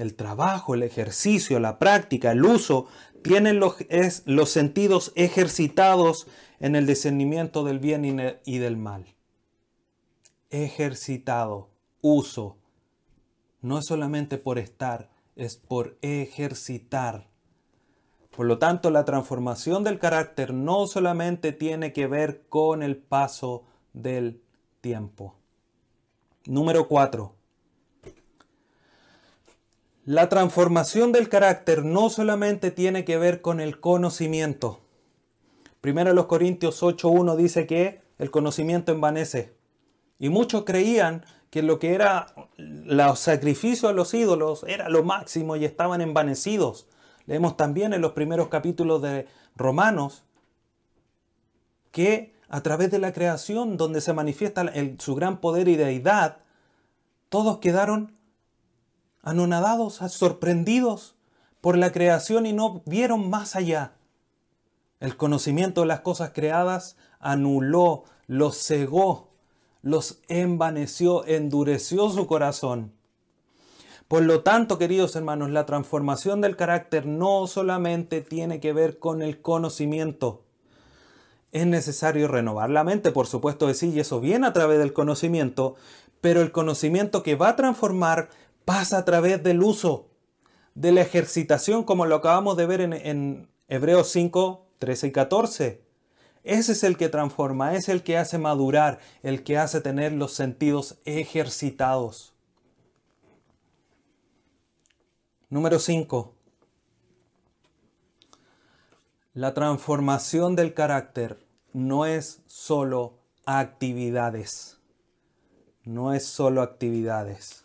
el trabajo, el ejercicio, la práctica, el uso, tienen los, los sentidos ejercitados en el discernimiento del bien y del mal. Ejercitado, uso. No es solamente por estar, es por ejercitar. Por lo tanto, la transformación del carácter no solamente tiene que ver con el paso del tiempo. Número 4. La transformación del carácter no solamente tiene que ver con el conocimiento. Primero los Corintios 8.1 dice que el conocimiento envanece. Y muchos creían que lo que era los sacrificios a los ídolos era lo máximo y estaban envanecidos. Leemos también en los primeros capítulos de Romanos que a través de la creación, donde se manifiesta su gran poder y deidad, todos quedaron anonadados, sorprendidos por la creación y no vieron más allá. El conocimiento de las cosas creadas anuló, los cegó, los envaneció, endureció su corazón. Por lo tanto, queridos hermanos, la transformación del carácter no solamente tiene que ver con el conocimiento. Es necesario renovar la mente, por supuesto que sí, y eso viene a través del conocimiento, pero el conocimiento que va a transformar pasa a través del uso, de la ejercitación, como lo acabamos de ver en, Hebreos 5, 13 y 14. Ese es el que transforma, es el que hace madurar, el que hace tener los sentidos ejercitados. Número 5. La transformación del carácter no es solo actividades. No es solo actividades.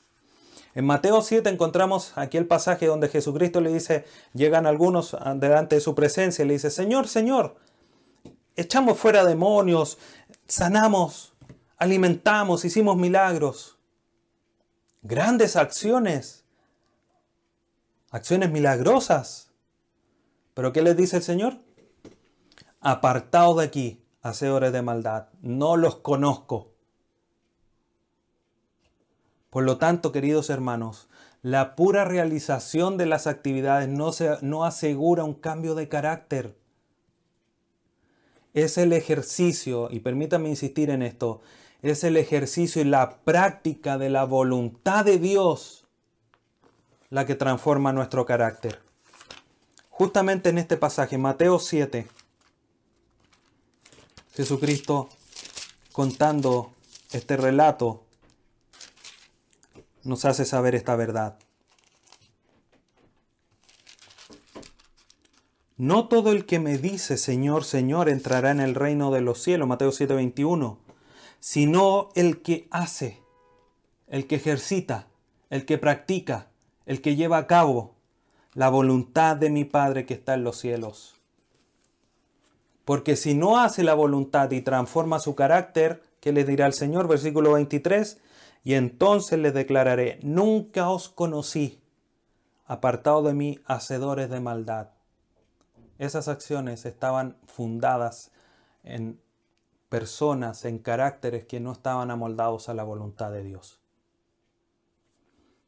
En Mateo 7 encontramos aquí el pasaje donde Jesucristo le dice, llegan algunos delante de su presencia y le dice, Señor, Señor, echamos fuera demonios, sanamos, alimentamos, hicimos milagros. Grandes acciones, acciones milagrosas. Pero ¿qué les dice el Señor? Apartaos de aquí, hacedores de maldad, no los conozco. Por lo tanto, queridos hermanos, la pura realización de las actividades no, se, no asegura un cambio de carácter. Es el ejercicio, y permítame insistir en esto, es el ejercicio y la práctica de la voluntad de Dios la que transforma nuestro carácter. Justamente en este pasaje, Mateo 7, Jesucristo contando este relato nos hace saber esta verdad. No todo el que me dice Señor, Señor entrará en el reino de los cielos, Mateo 7:21, sino el que hace, el que ejercita, el que practica, el que lleva a cabo la voluntad de mi Padre que está en los cielos. Porque si no hace la voluntad y transforma su carácter, ¿qué le dirá el Señor? Versículo 23, y entonces les declararé, nunca os conocí, apartado de mí, hacedores de maldad. Esas acciones estaban fundadas en personas, en caracteres que no estaban amoldados a la voluntad de Dios.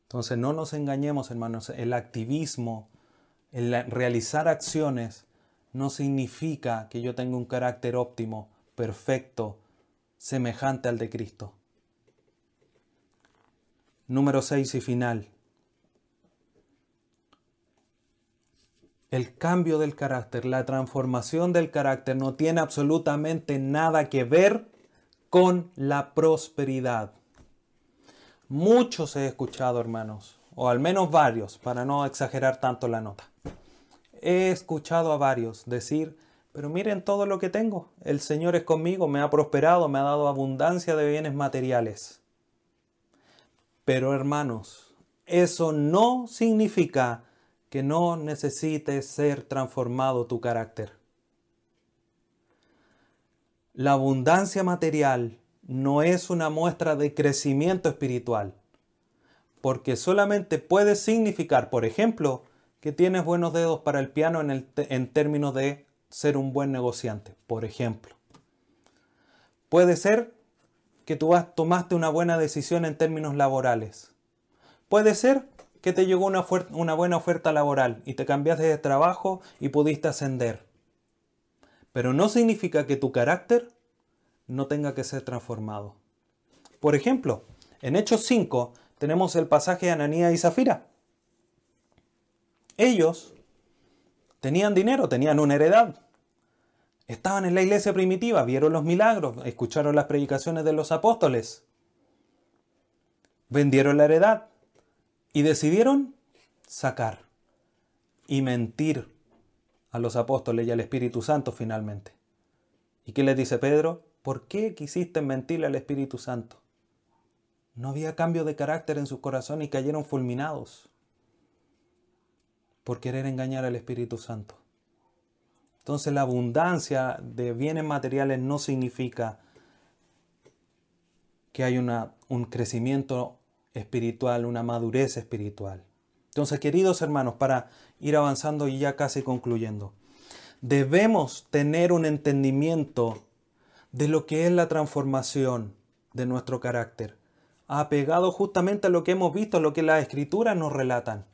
Entonces no nos engañemos, hermanos, el activismo, el realizar acciones, no significa que yo tenga un carácter óptimo, perfecto, semejante al de Cristo. Número 6 y final. El cambio del carácter, la transformación del carácter no tiene absolutamente nada que ver con la prosperidad. Muchos he escuchado, hermanos, o al menos varios, para no exagerar tanto la nota. He escuchado a varios decir, pero miren todo lo que tengo. El Señor es conmigo, me ha prosperado, me ha dado abundancia de bienes materiales. Pero hermanos, eso no significa que no necesites ser transformado tu carácter. La abundancia material no es una muestra de crecimiento espiritual, porque solamente puede significar, por ejemplo, que tienes buenos dedos para el piano en, en términos de ser un buen negociante, por ejemplo. Puede ser que tú tomaste una buena decisión en términos laborales. Puede ser que te llegó una, una buena oferta laboral y te cambiaste de trabajo y pudiste ascender. Pero no significa que tu carácter no tenga que ser transformado. Por ejemplo, en Hechos 5 tenemos el pasaje de Ananía y Zafira. Ellos tenían dinero, tenían una heredad. Estaban en la iglesia primitiva, vieron los milagros, escucharon las predicaciones de los apóstoles. Vendieron la heredad y decidieron sacar y mentir a los apóstoles y al Espíritu Santo finalmente. ¿Y qué les dice Pedro? ¿Por qué quisiste mentirle al Espíritu Santo? No había cambio de carácter en su corazón y cayeron fulminados por querer engañar al Espíritu Santo. Entonces la abundancia de bienes materiales no significa que hay una, un crecimiento espiritual, una madurez espiritual. Entonces, queridos hermanos, para ir avanzando y ya casi concluyendo, debemos tener un entendimiento de lo que es la transformación de nuestro carácter apegado justamente a lo que hemos visto, lo que las escrituras nos relatan.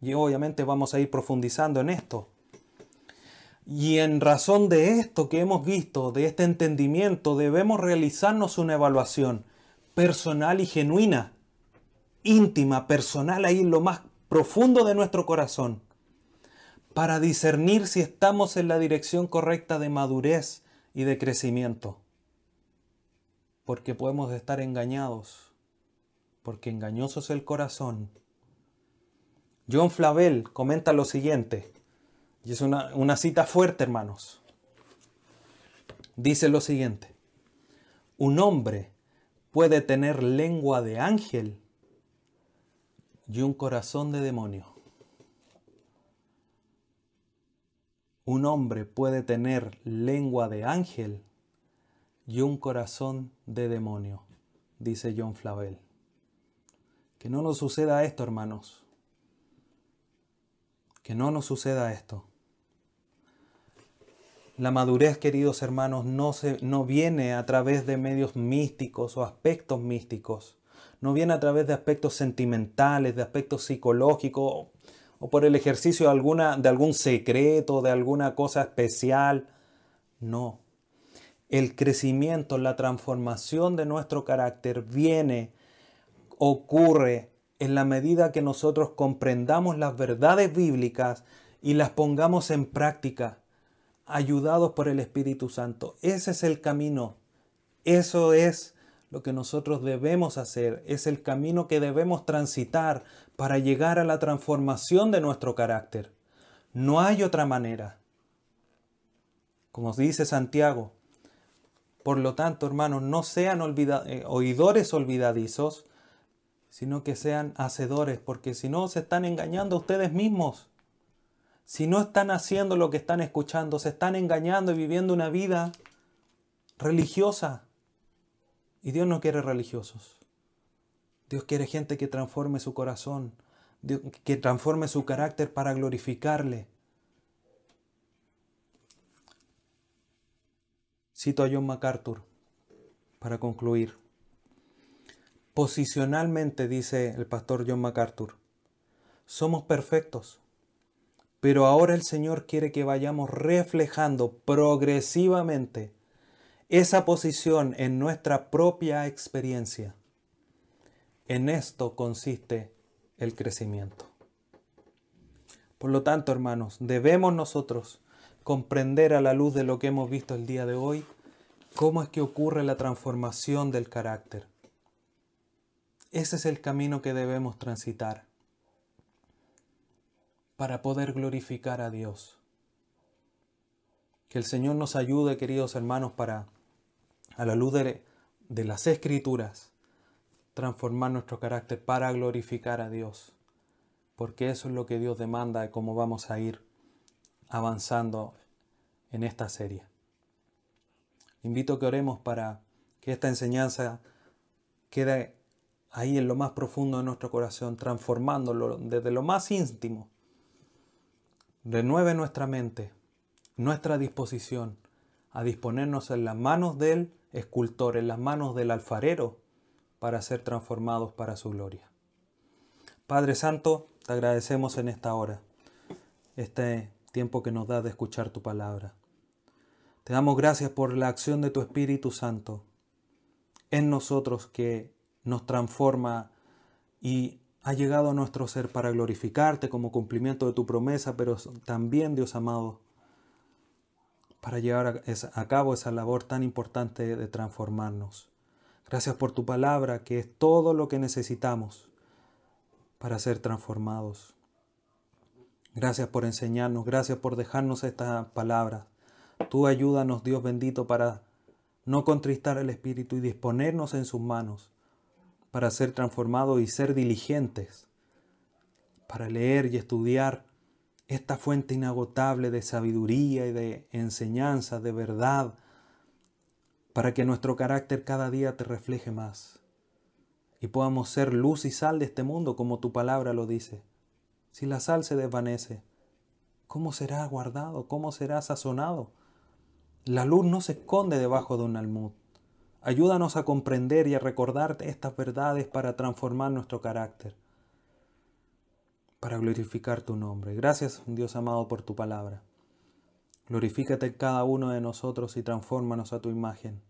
Y obviamente vamos a ir profundizando en esto. Y en razón de esto que hemos visto, de este entendimiento, debemos realizarnos una evaluación personal y genuina, íntima, personal, ahí en lo más profundo de nuestro corazón, para discernir si estamos en la dirección correcta de madurez y de crecimiento porque podemos estar engañados, porque engañoso es el corazón. John Flavel comenta lo siguiente, y es una, una cita fuerte, hermanos. Dice lo siguiente, un hombre puede tener lengua de ángel y un corazón de demonio. Un hombre puede tener lengua de ángel y un corazón de demonio, dice John Flavel. Que no nos suceda esto, hermanos. Que no nos suceda esto. La madurez, queridos hermanos, no, se, no viene a través de medios místicos o aspectos místicos. No viene a través de aspectos sentimentales, de aspectos psicológicos o por el ejercicio de, alguna, de algún secreto, de alguna cosa especial. No el crecimiento, la transformación de nuestro carácter viene, ocurre en la medida que nosotros comprendamos las verdades bíblicas y las pongamos en práctica, ayudados por el Espíritu Santo. Ese es el camino. Eso es lo que nosotros debemos hacer. Es el camino que debemos transitar para llegar a la transformación de nuestro carácter. No hay otra manera. Como dice Santiago, por lo tanto, hermanos, no sean eh, oidores olvidadizos, sino que sean hacedores, porque si no, se están engañando a ustedes mismos. Si no están haciendo lo que están escuchando, se están engañando y viviendo una vida religiosa. Y Dios no quiere religiosos. Dios quiere gente que transforme su corazón, que transforme su carácter para glorificarle. Cito a John MacArthur para concluir. Posicionalmente, dice el pastor John MacArthur, somos perfectos, pero ahora el Señor quiere que vayamos reflejando progresivamente esa posición en nuestra propia experiencia. En esto consiste el crecimiento. Por lo tanto, hermanos, debemos nosotros comprender a la luz de lo que hemos visto el día de hoy cómo es que ocurre la transformación del carácter. Ese es el camino que debemos transitar para poder glorificar a Dios. Que el Señor nos ayude, queridos hermanos, para, a la luz de, de las escrituras, transformar nuestro carácter para glorificar a Dios. Porque eso es lo que Dios demanda de cómo vamos a ir avanzando en esta serie. Invito que oremos para que esta enseñanza quede ahí en lo más profundo de nuestro corazón, transformándolo desde lo más íntimo. Renueve nuestra mente, nuestra disposición a disponernos en las manos del escultor, en las manos del alfarero, para ser transformados para su gloria. Padre Santo, te agradecemos en esta hora, este tiempo que nos da de escuchar tu palabra. Te damos gracias por la acción de tu Espíritu Santo en nosotros que nos transforma y ha llegado a nuestro ser para glorificarte como cumplimiento de tu promesa, pero también, Dios amado, para llevar a, cabo esa labor tan importante de transformarnos. Gracias por tu palabra, que es todo lo que necesitamos para ser transformados. Gracias por enseñarnos, gracias por dejarnos esta palabra. Tú ayúdanos, Dios bendito, para no contristar el Espíritu y disponernos en sus manos para ser transformados y ser diligentes, para leer y estudiar esta fuente inagotable de sabiduría y de enseñanza, de verdad, para que nuestro carácter cada día te refleje más y podamos ser luz y sal de este mundo como tu palabra lo dice. Si la sal se desvanece, ¿cómo será guardado? ¿Cómo será sazonado? La luz no se esconde debajo de un almud. Ayúdanos a comprender y a recordar estas verdades para transformar nuestro carácter, para glorificar tu nombre. Gracias, Dios amado, por tu palabra. Glorifícate en cada uno de nosotros y transfórmanos a tu imagen,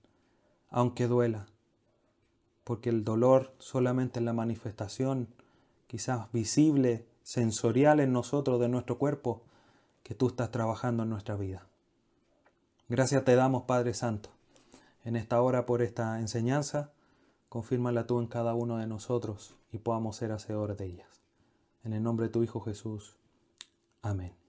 aunque duela, porque el dolor solamente es la manifestación, quizás visible, sensorial en nosotros, de nuestro cuerpo, que tú estás trabajando en nuestra vida. Gracias te damos, Padre Santo en esta hora por esta enseñanza. Confírmala tú en cada uno de nosotros y podamos ser hacedores de ellas. En el nombre de tu Hijo Jesús. Amén.